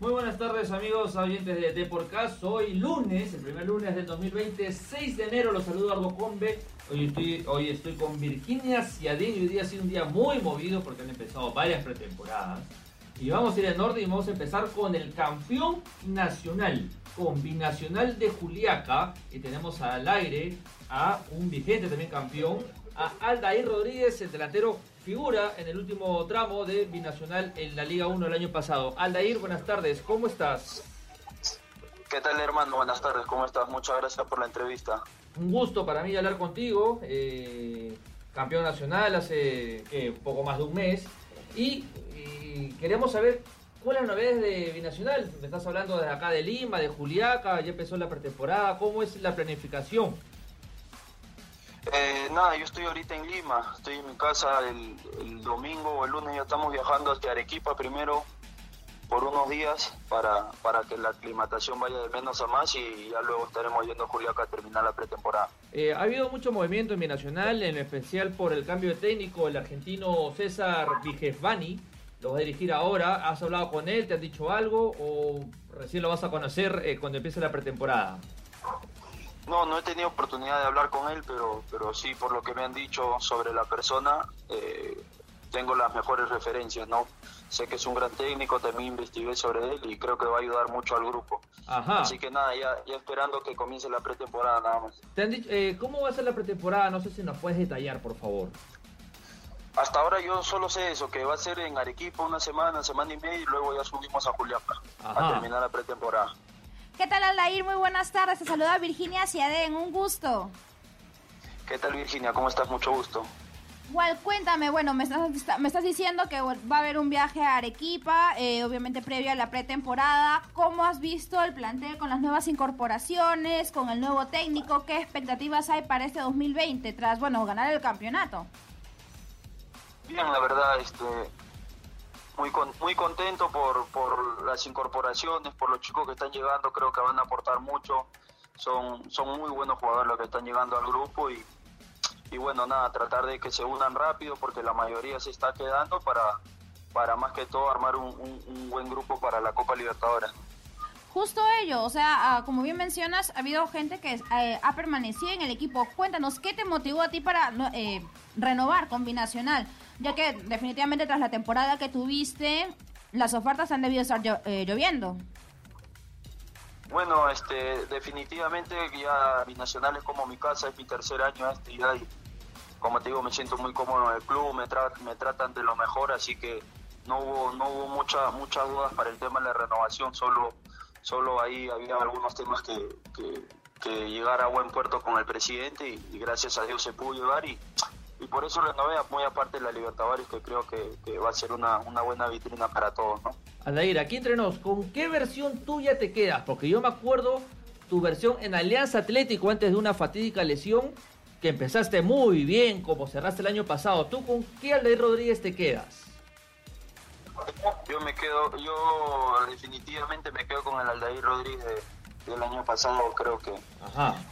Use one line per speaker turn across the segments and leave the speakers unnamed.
Muy buenas tardes amigos oyentes de Deporcast. Hoy lunes, el primer lunes del 2020, 6 de enero, los saludo Ardo Combe. Hoy estoy, hoy estoy con Virginia Ciadín y hoy día ha sido un día muy movido porque han empezado varias pretemporadas. Y vamos a ir en orden y vamos a empezar con el campeón nacional, con Binacional de Juliaca. Y tenemos al aire a un vigente también campeón, a Aldair Rodríguez, el delantero figura en el último tramo de Binacional en la Liga 1 el año pasado. Aldair, buenas tardes, ¿cómo estás?
¿Qué tal hermano? Buenas tardes, ¿cómo estás? Muchas gracias por la entrevista.
Un gusto para mí hablar contigo, eh, campeón nacional hace poco más de un mes, y, queremos saber cuáles las novedades de Binacional. Me estás hablando de acá de Lima, de Juliaca, ya empezó la pretemporada, ¿cómo es la planificación?
Eh, nada, yo estoy ahorita en Lima, estoy en mi casa el, domingo o el lunes ya estamos viajando hacia Arequipa primero por unos días para, para que la aclimatación vaya de menos a más y ya luego estaremos yendo a Juliaca a terminar la pretemporada.
Eh, ha habido mucho movimiento en Binacional, en especial por el cambio de técnico, el argentino César Vigesvani, lo va a dirigir ahora, ¿has hablado con él, te han dicho algo o recién lo vas a conocer eh, cuando empiece la pretemporada?
No, no he tenido oportunidad de hablar con él, pero, pero sí, por lo que me han dicho sobre la persona, eh, tengo las mejores referencias, ¿no? Sé que es un gran técnico, también investigué sobre él y creo que va a ayudar mucho al grupo. Ajá. Así que nada, ya, ya esperando que comience la pretemporada nada más.
¿Te han dicho, eh, ¿Cómo va a ser la pretemporada? No sé si nos puedes detallar, por favor.
Hasta ahora yo solo sé eso, que va a ser en Arequipa una semana, semana y media y luego ya subimos a Juliaca a terminar la pretemporada.
¿Qué tal, Aldair? Muy buenas tardes. Te saluda Virginia Ciadén. Un gusto.
¿Qué tal, Virginia? ¿Cómo estás? Mucho gusto.
Igual, cuéntame, bueno, me estás, me estás diciendo que va a haber un viaje a Arequipa, eh, obviamente previo a la pretemporada. ¿Cómo has visto el plantel con las nuevas incorporaciones, con el nuevo técnico? ¿Qué expectativas hay para este 2020 tras, bueno, ganar el campeonato?
Bien, la verdad, este, muy muy contento por, por las incorporaciones, por los chicos que están llegando, creo que van a aportar mucho. Son, son muy buenos jugadores los que están llegando al grupo y, y bueno, nada, tratar de que se unan rápido porque la mayoría se está quedando para, para más que todo armar un, un, buen grupo para la Copa Libertadores.
Justo ello, o sea, ah, como bien mencionas, ha habido gente que eh, ha permanecido en el equipo. Cuéntanos, ¿qué te motivó a ti para eh, renovar con Binacional? Ya que definitivamente tras la temporada que tuviste, las ofertas han debido estar eh, lloviendo.
Bueno, este, definitivamente ya Binacional es como mi casa, es mi tercer año este y como te digo me siento muy cómodo en el club, me, me tratan de lo mejor, así que no hubo no hubo mucha, muchas dudas para el tema de la renovación, solo solo ahí había algunos temas que, que, llegar a buen puerto con el presidente y, y gracias a Dios se pudo llevar y y por eso renové muy aparte de la Libertadores que creo que, va a ser una, buena vitrina para todos, ¿no?
Aldair, aquí entre nos, ¿con qué versión tuya te quedas? Porque yo me acuerdo tu versión en Alianza Atlético antes de una fatídica lesión que empezaste muy bien como cerraste el año pasado. ¿Tú con qué Aldair Rodríguez te quedas?
Yo me quedo, yo definitivamente me quedo con el Aldair Rodríguez del año pasado, creo que,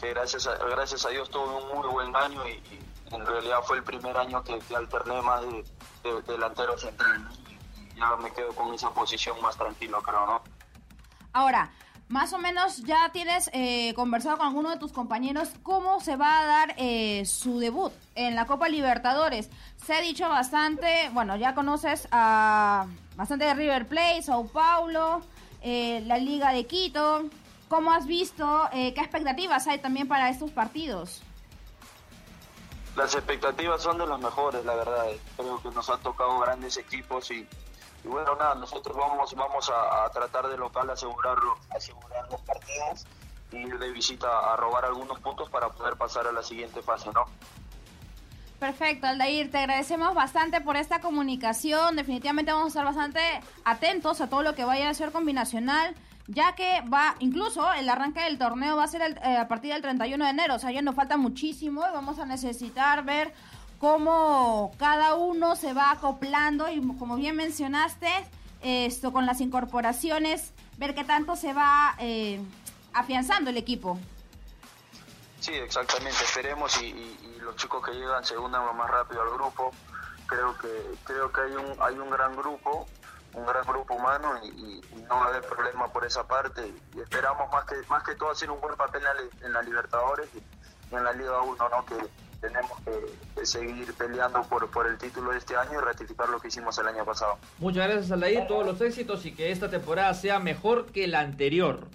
que gracias, a, gracias a Dios tuvo un muy buen año y en realidad fue el primer año que, alterné más de, delantero central. Ya me quedo con esa posición más tranquilo, creo, ¿no?
Ahora, más o menos ya tienes eh, conversado con alguno de tus compañeros cómo se va a dar eh, su debut en la Copa Libertadores. Se ha dicho bastante, bueno, ya conoces a bastante de River Plate, Sao Paulo, eh, la Liga de Quito. ¿Cómo has visto? ¿Qué expectativas hay también para estos partidos?
Las expectativas son de las mejores, la verdad. Creo que nos han tocado grandes equipos y, bueno, nada, nosotros vamos vamos a, tratar de local asegurarlo, asegurar los partidos y ir de visita a robar algunos puntos para poder pasar a la siguiente fase, ¿no?
Perfecto, Aldair, te agradecemos bastante por esta comunicación. Definitivamente vamos a estar bastante atentos a todo lo que vaya a ser combinacional ya que va, incluso el arranque del torneo va a ser el- eh, a partir del 31 de enero, o sea, ya nos falta muchísimo y vamos a necesitar ver cómo cada uno se va acoplando y como bien mencionaste, esto con las incorporaciones, ver qué tanto se va eh, afianzando el equipo.
Sí, exactamente, esperemos y, y- los chicos que llegan se unan lo más rápido al grupo. Creo que creo que hay un hay un gran grupo, un gran grupo humano y, no va a haber problema por esa parte y esperamos más que más que todo hacer un buen papel en la, li- en la Libertadores y, en la Liga 1, ¿no? Que tenemos que, seguir peleando por por el título de este año y ratificar lo que hicimos el año pasado.
Muchas gracias, Alair, todos los éxitos y que esta temporada sea mejor que la anterior.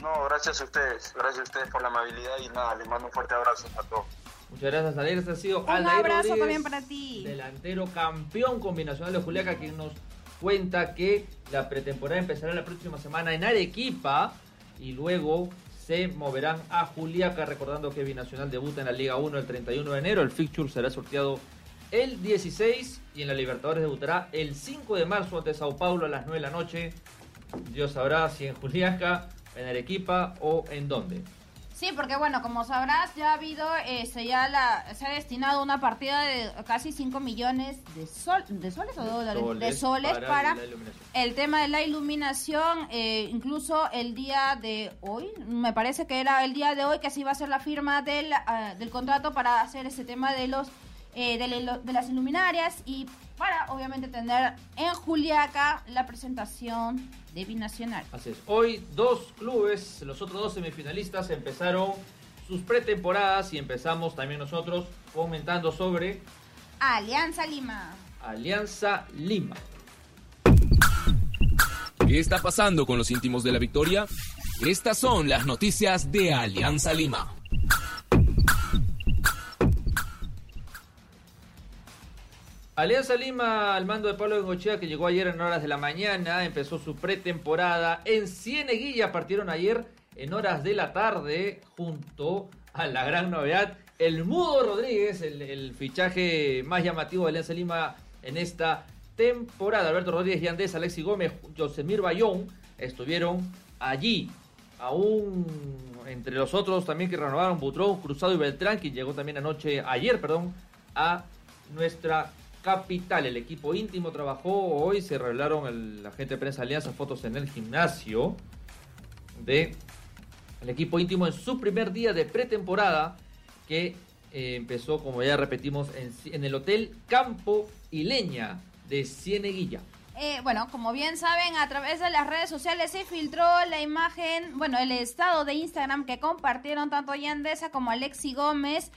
No, gracias a ustedes, gracias a ustedes por la amabilidad y nada, les mando un fuerte abrazo a todos.
Muchas gracias, Alair. Este ha sido
Un
Aldair
abrazo
Rodríguez,
también para ti.
delantero campeón combinacional de Juliaca, quien nos cuenta que la pretemporada empezará la próxima semana en Arequipa y luego se moverán a Juliaca, recordando que Binacional debuta en la Liga 1 el 31 de enero. El fixture será sorteado el 16 y en la Libertadores debutará el 5 de marzo ante Sao Paulo a las 9 de la noche. Dios sabrá si en Juliaca, en Arequipa o en dónde.
Sí, porque bueno, como sabrás, ya ha habido, este, ya la, se ha destinado una partida de casi 5 millones de, sol, de soles o dólares, de soles para,
iluminación.
el tema de la iluminación, eh, incluso el día de hoy, me parece que era el día de hoy que se iba a hacer la firma del, ah, del contrato para hacer ese tema de los eh, de, de las iluminarias y para obviamente tener en Juliaca la presentación de Binacional.
Así es. Hoy dos clubes, los otros dos semifinalistas empezaron sus pretemporadas y empezamos también nosotros comentando sobre
Alianza Lima.
Alianza Lima.
¿Qué está pasando con los íntimos de la victoria? Estas son las noticias de Alianza Lima.
Alianza Lima, al mando de Pablo Bengochea, que llegó ayer en horas de la mañana, empezó su pretemporada en Cieneguilla. Partieron ayer en horas de la tarde, junto a la gran novedad, el Mudo Rodríguez, el, fichaje más llamativo de Alianza Lima en esta temporada. Alberto Rodríguez, Yandés, Alexi Gómez, Josemir Bayón estuvieron allí. Aún entre los otros también que renovaron Butrón, Cruzado y Beltrán, quien llegó también anoche, ayer, perdón, a nuestra capital. El equipo íntimo trabajó hoy, se revelaron el agente de prensa Alianza fotos en el gimnasio de el equipo íntimo en su primer día de pretemporada que eh, empezó, como ya repetimos, en, en el Hotel Campo y Leña de Cieneguilla.
Eh, bueno, como bien saben, a través de las redes sociales se filtró la imagen, bueno, el estado de Instagram que compartieron tanto Yandesa como Alexi Gómez.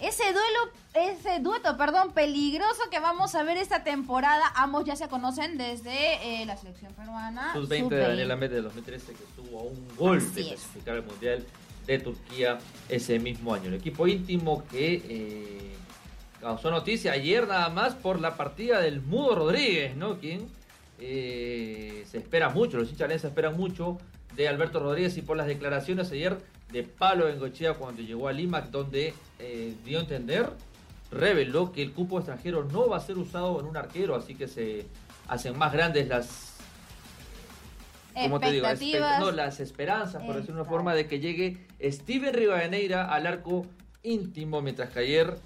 Ese duelo, ese dueto, perdón, peligroso que vamos a ver esta temporada. Ambos ya se conocen desde eh, la selección peruana.
Sub-20 de
sub-20.
Daniel Ahmed de 2013 que estuvo a un gol
Así
de clasificar al Mundial de Turquía ese mismo año. El equipo íntimo que eh, causó noticia ayer nada más por la partida del Mudo Rodríguez, ¿no? Quien eh, se espera mucho, los hinchas esperan mucho de Alberto Rodríguez y por las declaraciones ayer de Pablo Bengochea cuando llegó a Lima, donde eh, dio a entender, reveló que el cupo extranjero no va a ser usado en un arquero, así que se hacen más grandes las ¿cómo te digo? No, las esperanzas, por decirlo de una forma, de que llegue Steven Rivadeneira al arco íntimo, mientras que ayer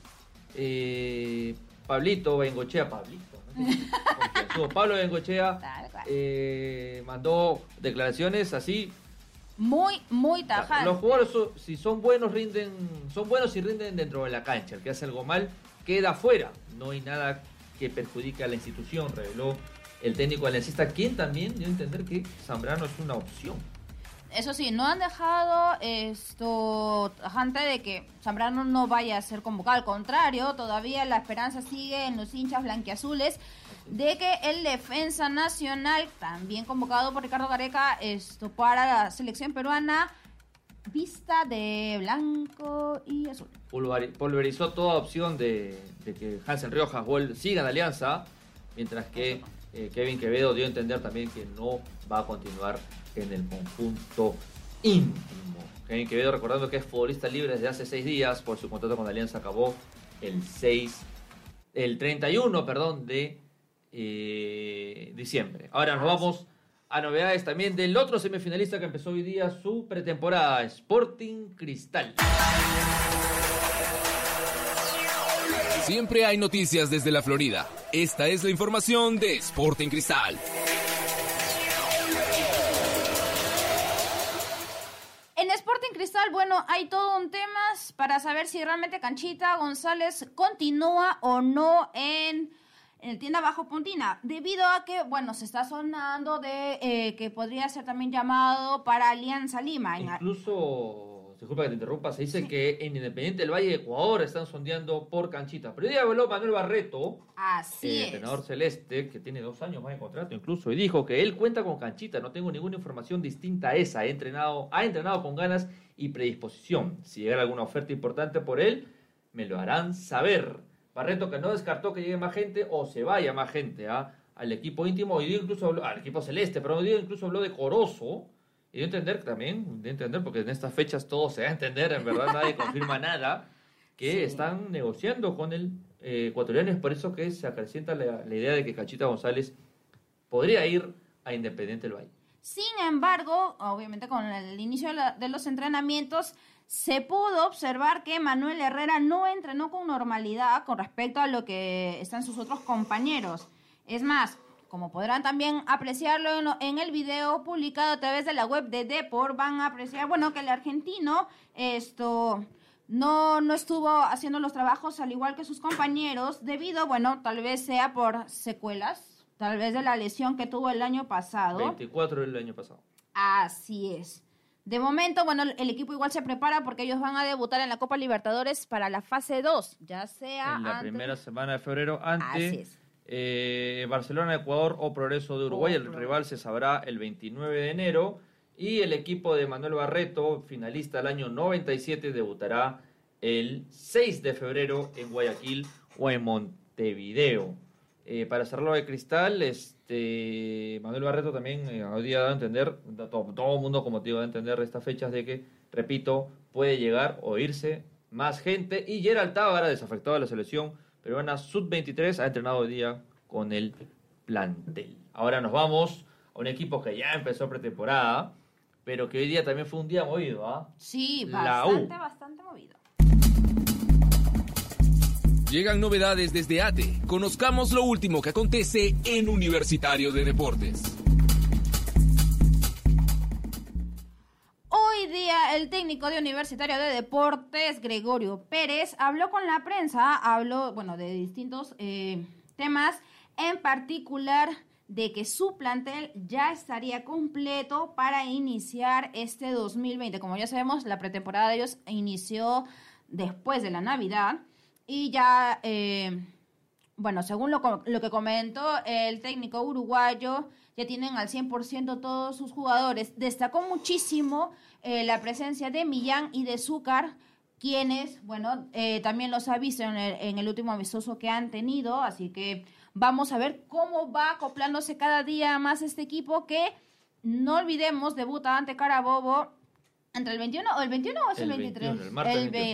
eh, Pablito Bengochea, Pablito. Pablo Bengochea eh, mandó declaraciones así.
Muy, muy tajante.
Los jugadores, si son buenos, rinden, son buenos y rinden dentro de la cancha. El que hace algo mal queda fuera. No hay nada que perjudique a la institución, reveló el técnico aliancista, quien también dio a entender que Zambrano es una opción.
Eso sí, no han dejado esto tajante de que Zambrano no vaya a ser convocado. Al contrario, todavía la esperanza sigue en los hinchas blanquiazules de que el defensa nacional, también convocado por Ricardo Gareca, esto para la selección peruana, vista de blanco y azul.
Pulverizó toda opción de, de que Hansen Riojas siga en Alianza, mientras que eh, Kevin Quevedo dio a entender también que no va a continuar en el conjunto íntimo. Kevin Quevedo recordando que es futbolista libre desde hace seis días, por su contrato con Alianza acabó el 6, el 31, perdón, de eh, diciembre. Ahora nos vamos a novedades también del otro semifinalista que empezó hoy día su pretemporada, Sporting Cristal.
Siempre hay noticias desde la Florida. Esta es la información de Sporting Cristal.
En Sporting Cristal, bueno, hay todo un tema para saber si realmente Canchita González continúa o no en, el tienda Bajo Puntina, debido a que, bueno, se está sonando de eh, que podría ser también llamado para Alianza Lima.
Incluso disculpa que te interrumpa, se dice que en Independiente del Valle de Ecuador están sondeando por Canchita. Pero hoy día habló Manuel Barreto,
Así
eh, entrenador celeste, que tiene dos años más de contrato incluso, y dijo que él cuenta con Canchita, no tengo ninguna información distinta a esa, entrenado, ha entrenado con ganas y predisposición. Si llega alguna oferta importante por él, me lo harán saber. Barreto que no descartó que llegue más gente o se vaya más gente ¿ah? al equipo íntimo, hoy día incluso habló, al equipo celeste, pero hoy día incluso habló de Corozo, y de entender también, de entender, porque en estas fechas todo se va a entender, en verdad nadie confirma nada, que están negociando con el eh, ecuatoriano. Es por eso que se acrecienta la, idea de que Cachita González podría ir a Independiente del Valle.
Sin embargo, obviamente con el inicio de, los entrenamientos, se pudo observar que Manuel Herrera no entrenó con normalidad con respecto a lo que están sus otros compañeros. Es más, como podrán también apreciarlo en, el video publicado a través de la web de Depor, van a apreciar, bueno, que el argentino esto no, no estuvo haciendo los trabajos al igual que sus compañeros debido, bueno, tal vez sea por secuelas, tal vez de la lesión que tuvo el año pasado.
24 del año pasado.
Así es. De momento, bueno, el equipo igual se prepara porque ellos van a debutar en la Copa Libertadores para la fase 2, ya sea...
En la primera semana de febrero, antes eh, Barcelona, Ecuador o Progreso de Uruguay. El rival se sabrá el 29 de enero. Y el equipo de Manuel Barreto, finalista del año 97, debutará el 6 de febrero en Guayaquil o en Montevideo. Eh, para cerrarlo de cristal, este Manuel Barreto también eh, hoy día da a entender, todo, el mundo como te digo, da a entender estas fechas de que, repito, puede llegar o irse más gente. Y Gerald Tábara, desafectado de la selección, peruana sub-23 ha entrenado hoy día con el plantel. Ahora nos vamos a un equipo que ya empezó pretemporada, pero que hoy día también fue un día movido, ¿ah?
Sí, bastante, bastante movido.
Llegan novedades desde ATE. Conozcamos lo último que acontece en Universitario de Deportes.
Hoy día el técnico de Universitario de Deportes, Gregorio Pérez, habló con la prensa, habló, bueno, de distintos eh, temas, en particular de que su plantel ya estaría completo para iniciar este 2020. Como ya sabemos, la pretemporada de ellos inició después de la Navidad y ya, eh, bueno, según lo, lo que comentó el técnico uruguayo, ya tienen al 100% todos sus jugadores. Destacó muchísimo eh, la presencia de Millán y de Zúcar, quienes, bueno, eh, también los ha visto en el, en el último amistoso que han tenido, así que vamos a ver cómo va acoplándose cada día más este equipo que, no olvidemos, debuta ante Carabobo entre el 21 o el 21 o es el, 23? el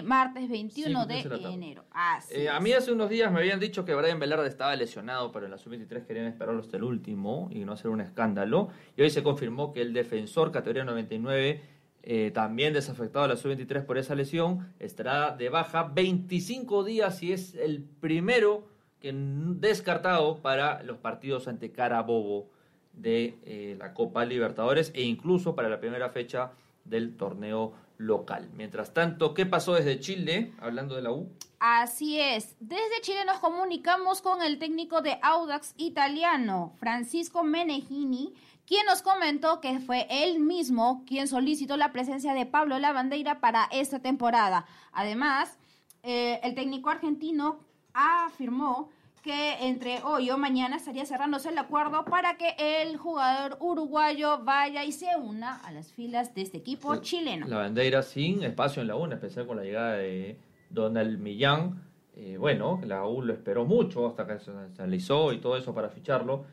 martes 21, de enero.
Eh, a mí hace unos días me habían dicho que Brian Velarde estaba lesionado, pero en la sub-23 querían esperarlo hasta el último y no hacer un escándalo. Y hoy se confirmó que el defensor categoría 99, eh, también desafectado a la sub-23 por esa lesión, estará de baja 25 días y es el primero que descartado para los partidos ante Carabobo de eh, la Copa Libertadores e incluso para la primera fecha del torneo local. Mientras tanto, ¿qué pasó desde Chile, hablando de la U?
Así es, desde Chile nos comunicamos con el técnico de Audax italiano, Francisco Menegini, quien nos comentó que fue él mismo quien solicitó la presencia de Pablo Lavandeira para esta temporada. Además, eh, el técnico argentino afirmó que entre hoy o mañana estaría cerrándose el acuerdo para que el jugador uruguayo vaya y se una a las filas de este equipo chileno.
La bandera sin espacio en la U, en especial con la llegada de Donald Millán. Eh, bueno, la U lo esperó mucho hasta que se analizó y todo eso para ficharlo,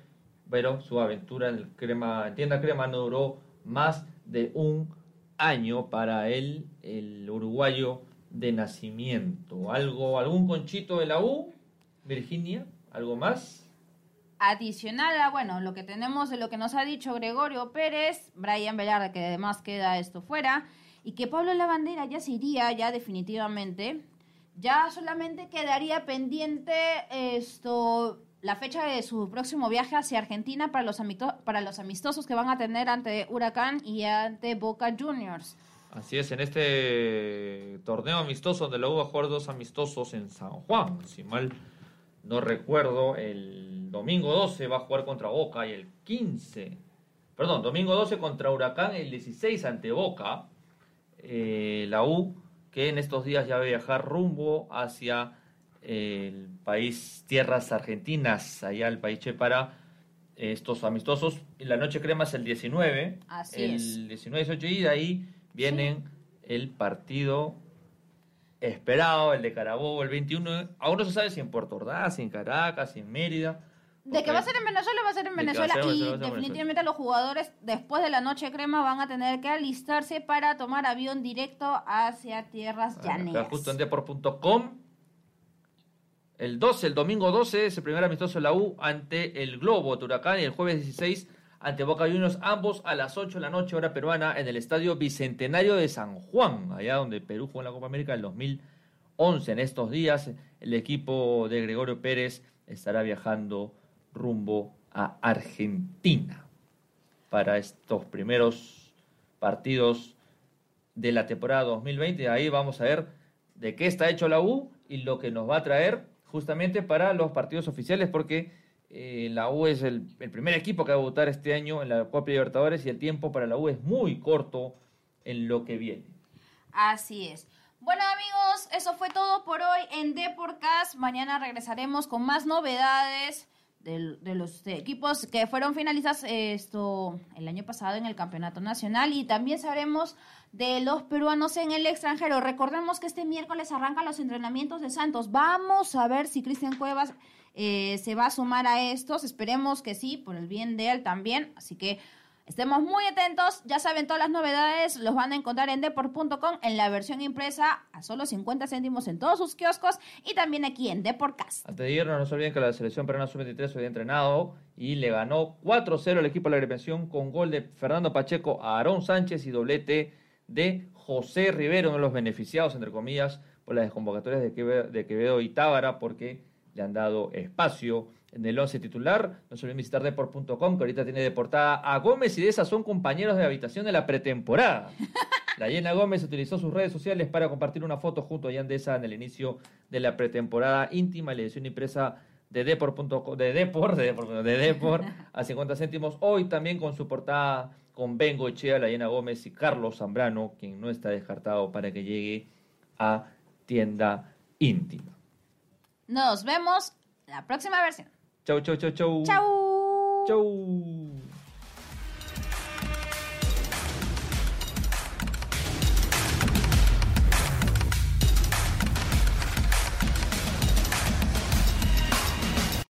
pero su aventura en el crema, en tienda crema no duró más de un año para él, el uruguayo de nacimiento. Algo, algún conchito de la U Virginia, ¿algo más?
adicional a, bueno, lo que tenemos de lo que nos ha dicho Gregorio Pérez, Brian Velarde, que además queda esto fuera, y que Pablo Lavandera ya se iría, ya definitivamente, ya solamente quedaría pendiente esto la fecha de su próximo viaje hacia Argentina para los, para los amistosos que van a tener ante Huracán y ante Boca Juniors.
Así es, en este torneo amistoso donde luego va a jugar dos amistosos en San Juan, si mal no recuerdo, el domingo 12 va a jugar contra Boca y el 15, perdón, domingo 12 contra Huracán el 16 ante Boca, eh, la U, que en estos días ya va a viajar rumbo hacia el país Tierras Argentinas, allá el país Che para estos amistosos. La noche crema es el 19.
Así
el 19, 18 y de ahí vienen el partido esperado, el de Carabobo, el 21. Aún no se sabe si en Puerto Ordaz, si en Caracas, si en Mérida.
De que va a ser en Venezuela, va a ser en Venezuela. y definitivamente los jugadores, después de la noche crema, van a tener que alistarse para tomar avión directo hacia tierras llaneras.
justo en depor.com. El 12, el domingo 12, es el primer amistoso de la U ante el Globo Turacán y el jueves 16 ante Boca Juniors, ambos a las 8 de la noche, hora peruana, en el Estadio Bicentenario de San Juan, allá donde Perú jugó en la Copa América en 2011. En estos días, el equipo de Gregorio Pérez estará viajando rumbo a Argentina para estos primeros partidos de la temporada 2020. Ahí vamos a ver de qué está hecho la U y lo que nos va a traer justamente para los partidos oficiales, porque eh, la U es el, primer equipo que va a votar este año en la Copa Libertadores y el tiempo para la U es muy corto en lo que viene.
Así es. Bueno amigos, eso fue todo por hoy en Deporcast. Mañana regresaremos con más novedades de, los equipos que fueron finalistas esto el año pasado en el Campeonato Nacional y también sabremos de los peruanos en el extranjero. Recordemos que este miércoles arrancan los entrenamientos de Santos. Vamos a ver si Cristian Cuevas eh, se va a sumar a estos. Esperemos que sí, por el bien de él también. Así que estemos muy atentos. Ya saben, todas las novedades los van a encontrar en deport.com en la versión impresa a solo 50 céntimos en todos sus kioscos y también aquí en Deportcast.
Antes de irnos, no se olviden que la selección peruana sub-23 hoy entrenado y le ganó 4-0 el equipo de la agremiación con gol de Fernando Pacheco a Aarón Sánchez y doblete de José Rivero, uno de los beneficiados, entre comillas, por las desconvocatorias de Quevedo, de Quevedo y Tábara, porque le han dado espacio en el 11 titular. No se olviden visitar deport.com, que ahorita tiene deportada a Gómez y de esas son compañeros de habitación de la pretemporada. La Llena Gómez utilizó sus redes sociales para compartir una foto junto a Yandesa en el inicio de la pretemporada íntima la edición impresa de Deport, de Deport, de Deport, de Deport a 50 céntimos. Hoy también con su portada con Bengo Echea, la Llena Gómez y Carlos Zambrano, quien no está descartado para que llegue a tienda íntima.
Nos vemos la próxima versión. Châu,
châu.